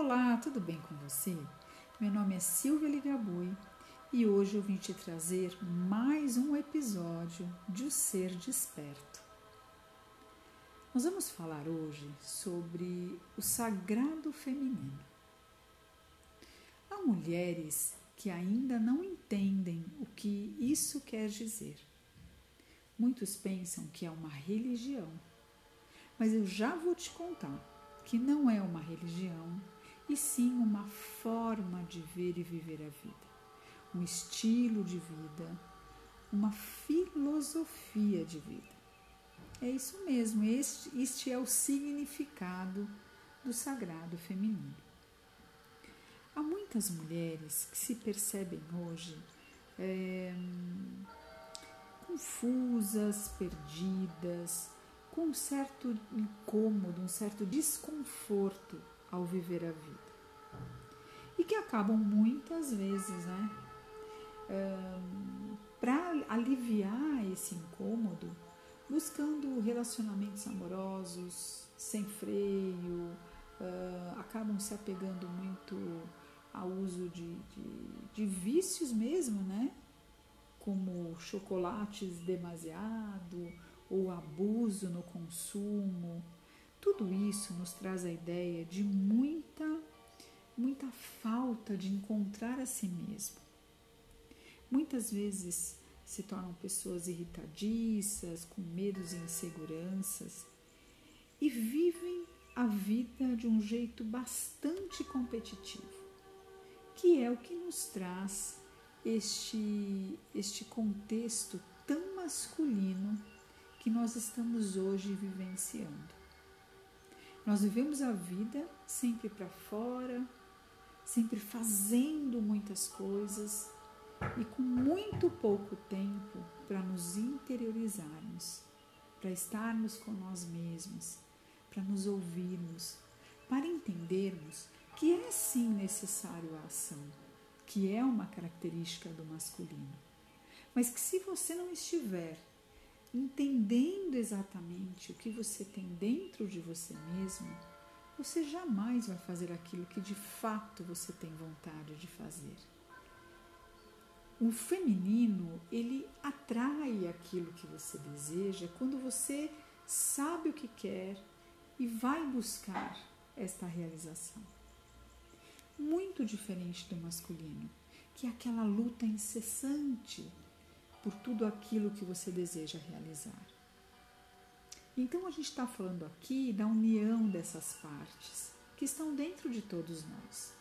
Olá, tudo bem com você? Meu nome é Silvia Ligabui e hoje eu vim te trazer mais um episódio de O Ser Desperto. Nós vamos falar hoje sobre o sagrado feminino. Há mulheres que ainda não entendem o que isso quer dizer. Muitos pensam que é uma religião, mas eu já vou te contar que não é uma religião e sim uma forma de ver e viver a vida, um estilo de vida, uma filosofia de vida. É isso mesmo, este, este é o significado do sagrado feminino. Há muitas mulheres que se percebem hoje é, confusas, perdidas, com um certo incômodo, um certo desconforto ao viver a vida. E que acabam muitas vezes, né, para aliviar esse incômodo, buscando relacionamentos amorosos sem freio, acabam se apegando muito ao uso de, de, de vícios mesmo, né? Como chocolates demasiado ou abuso no consumo, tudo isso nos traz a ideia de muita, muita falta de encontrar a si mesmo. Muitas vezes se tornam pessoas irritadiças, com medos e inseguranças e vivem a vida de um jeito bastante competitivo, que é o que nos traz este, este contexto tão masculino que nós estamos hoje vivenciando. Nós vivemos a vida sempre para fora, sempre fazendo muitas coisas e com muito pouco tempo para nos interiorizarmos, para estarmos com nós mesmos, para nos ouvirmos, para entendermos que é sim necessário a ação, que é uma característica do masculino. Mas que se você não estiver entendendo exatamente o que você tem dentro de você mesmo, você jamais vai fazer aquilo que de fato você tem vontade de fazer. O feminino, ele atrai aquilo que você deseja quando você sabe o que quer e vai buscar esta realização. Muito diferente do masculino, que é aquela luta incessante por tudo aquilo que você deseja realizar. Então a gente está falando aqui da união dessas partes que estão dentro de todos nós.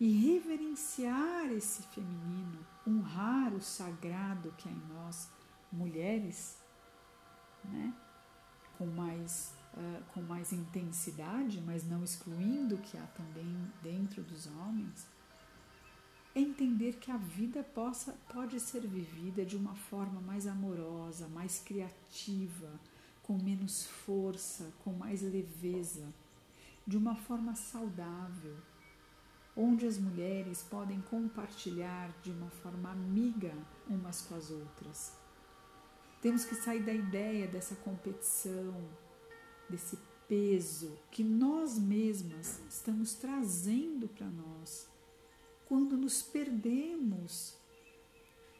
E reverenciar esse feminino, honrar o sagrado que há em nós, mulheres, né? com, mais, uh, com mais intensidade, mas não excluindo o que há também dentro dos homens, é entender que a vida possa, pode ser vivida de uma forma mais amorosa, mais criativa, com menos força, com mais leveza, de uma forma saudável, onde as mulheres podem compartilhar de uma forma amiga umas com as outras. Temos que sair da ideia dessa competição, desse peso que nós mesmas estamos trazendo para nós quando nos perdemos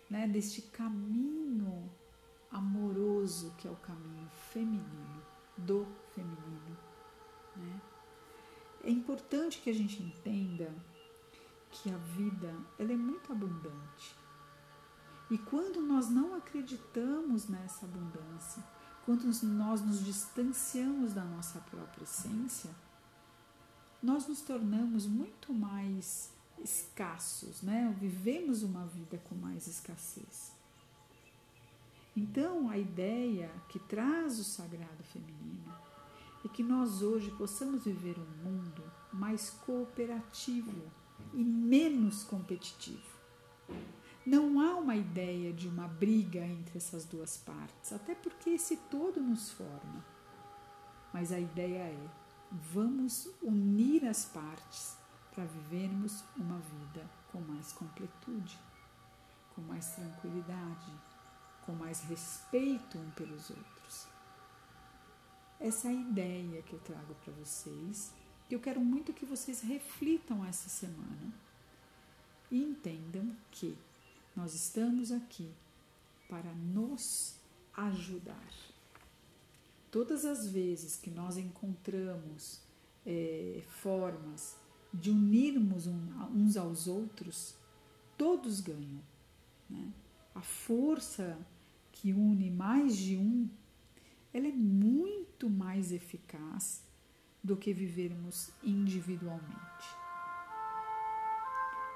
né, deste caminho amoroso que é o caminho feminino, do feminino. Né? É importante que a gente entenda que a vida ela é muito abundante. E quando nós não acreditamos nessa abundância, quando nós nos distanciamos da nossa própria essência, nós nos tornamos muito mais escassos, né? Vivemos uma vida com mais escassez. Então, a ideia que traz o sagrado feminino é que nós hoje possamos viver um mundo mais cooperativo e menos competitivo. Não há uma ideia de uma briga entre essas duas partes, até porque esse todo nos forma. Mas a ideia é: vamos unir as partes para vivermos uma vida com mais completude, com mais tranquilidade, com mais respeito um pelos outros. Essa é a ideia que eu trago para vocês que eu quero muito que vocês reflitam essa semana e entendam que nós estamos aqui para nos ajudar. Todas as vezes que nós encontramos é, formas de unirmos uns aos outros, todos ganham. Né? A força que une mais de um, ela é muito mais eficaz do que vivermos individualmente.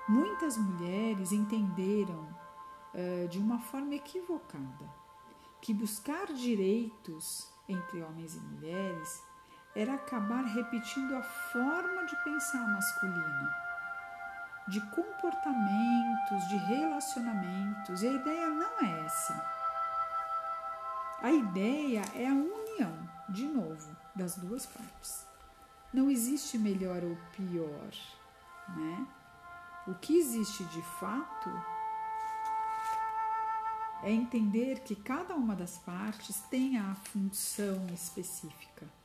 Muitas mulheres entenderam uh, de uma forma equivocada que buscar direitos entre homens e mulheres era acabar repetindo a forma de pensar masculina, de comportamentos, de relacionamentos. E a ideia não é essa. A ideia é a união, de novo, das duas partes. Não existe melhor ou pior, né? O que existe de fato é entender que cada uma das partes tem a função específica.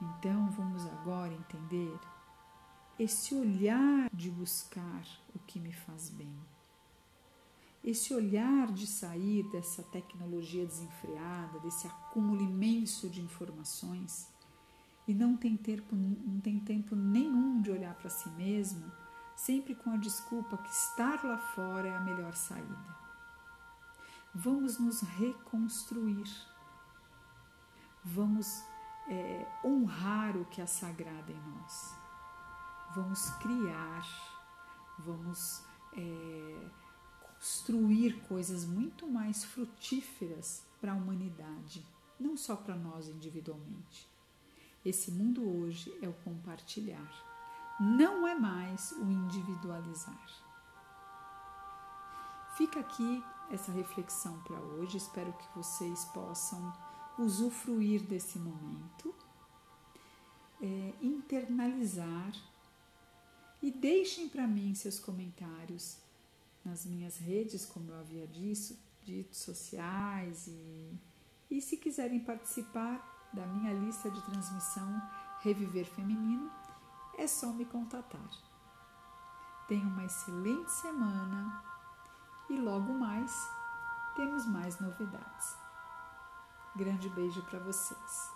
Então vamos agora entender esse olhar de buscar o que me faz bem. Esse olhar de sair dessa tecnologia desenfreada, desse acúmulo imenso de informações e não tem tempo, não tem tempo nenhum de olhar para si mesmo, sempre com a desculpa que estar lá fora é a melhor saída. Vamos nos reconstruir. Vamos é, honrar o que é sagrado em nós. Vamos criar, vamos é, construir coisas muito mais frutíferas para a humanidade, não só para nós individualmente. Esse mundo hoje é o compartilhar, não é mais o individualizar. Fica aqui essa reflexão para hoje, espero que vocês possam usufruir desse momento, é, internalizar e deixem para mim seus comentários nas minhas redes, como eu havia dito, dito sociais e, e se quiserem participar da minha lista de transmissão Reviver Feminino, é só me contatar. Tenha uma excelente semana e logo mais temos mais novidades. Grande beijo para vocês.